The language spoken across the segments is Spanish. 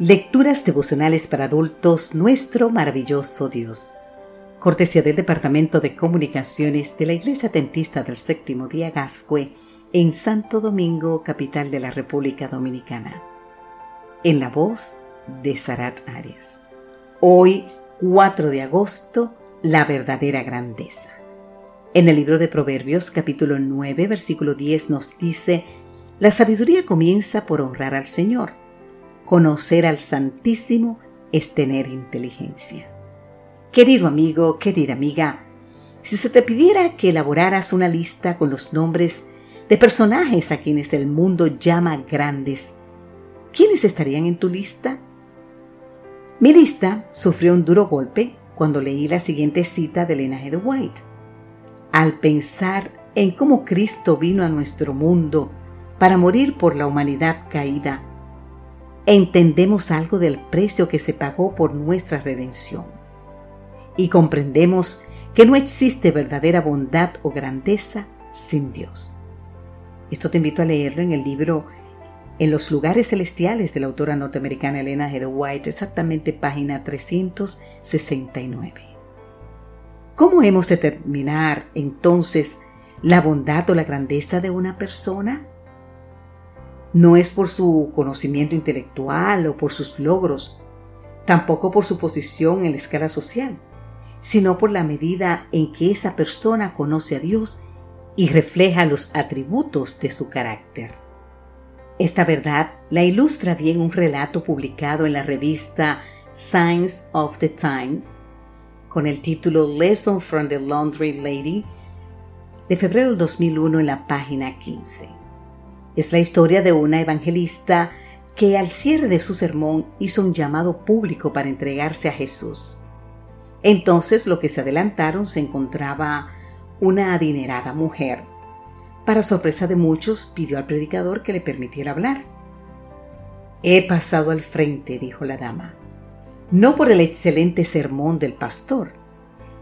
Lecturas devocionales para adultos, nuestro maravilloso Dios. Cortesía del Departamento de Comunicaciones de la Iglesia Tentista del Séptimo Día Gascue en Santo Domingo, capital de la República Dominicana. En la voz de Sarat Arias. Hoy, 4 de agosto, la verdadera grandeza. En el libro de Proverbios, capítulo 9, versículo 10, nos dice, La sabiduría comienza por honrar al Señor Conocer al Santísimo es tener inteligencia. Querido amigo, querida amiga, si se te pidiera que elaboraras una lista con los nombres de personajes a quienes el mundo llama grandes, ¿quiénes estarían en tu lista? Mi lista sufrió un duro golpe cuando leí la siguiente cita de Elena de White. Al pensar en cómo Cristo vino a nuestro mundo para morir por la humanidad caída, entendemos algo del precio que se pagó por nuestra redención. Y comprendemos que no existe verdadera bondad o grandeza sin Dios. Esto te invito a leerlo en el libro En los lugares celestiales de la autora norteamericana Elena G. White, exactamente página 369. ¿Cómo hemos de determinar entonces la bondad o la grandeza de una persona? No es por su conocimiento intelectual o por sus logros, tampoco por su posición en la escala social, sino por la medida en que esa persona conoce a Dios y refleja los atributos de su carácter. Esta verdad la ilustra bien un relato publicado en la revista Signs of the Times con el título Lesson from the Laundry Lady de febrero del 2001 en la página 15. Es la historia de una evangelista que al cierre de su sermón hizo un llamado público para entregarse a Jesús. Entonces lo que se adelantaron se encontraba una adinerada mujer. Para sorpresa de muchos, pidió al predicador que le permitiera hablar. He pasado al frente, dijo la dama, no por el excelente sermón del pastor,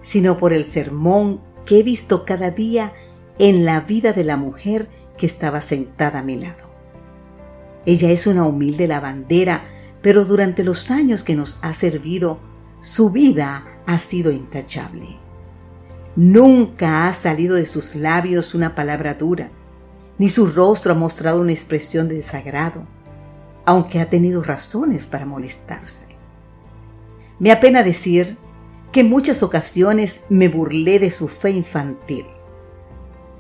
sino por el sermón que he visto cada día en la vida de la mujer que estaba sentada a mi lado. Ella es una humilde lavandera, pero durante los años que nos ha servido, su vida ha sido intachable. Nunca ha salido de sus labios una palabra dura, ni su rostro ha mostrado una expresión de desagrado, aunque ha tenido razones para molestarse. Me apena decir que en muchas ocasiones me burlé de su fe infantil,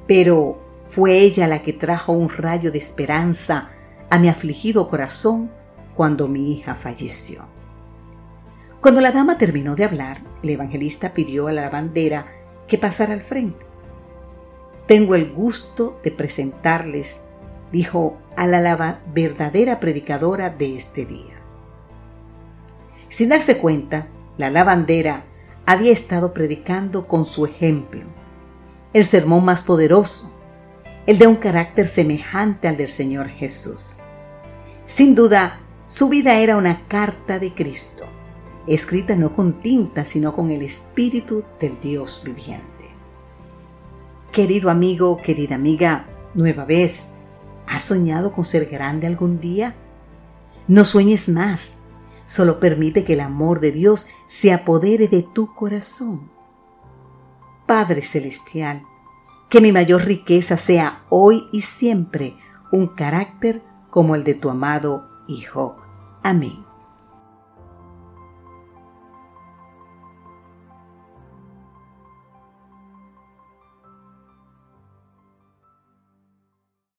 pero fue ella la que trajo un rayo de esperanza a mi afligido corazón cuando mi hija falleció. Cuando la dama terminó de hablar, el evangelista pidió a la lavandera que pasara al frente. Tengo el gusto de presentarles, dijo a la verdadera predicadora de este día. Sin darse cuenta, la lavandera había estado predicando con su ejemplo, el sermón más poderoso, el de un carácter semejante al del Señor Jesús. Sin duda, su vida era una carta de Cristo, escrita no con tinta, sino con el Espíritu del Dios viviente. Querido amigo, querida amiga, nueva vez, ¿has soñado con ser grande algún día? No sueñes más, solo permite que el amor de Dios se apodere de tu corazón. Padre Celestial, que mi mayor riqueza sea hoy y siempre un carácter como el de tu amado Hijo. Amén.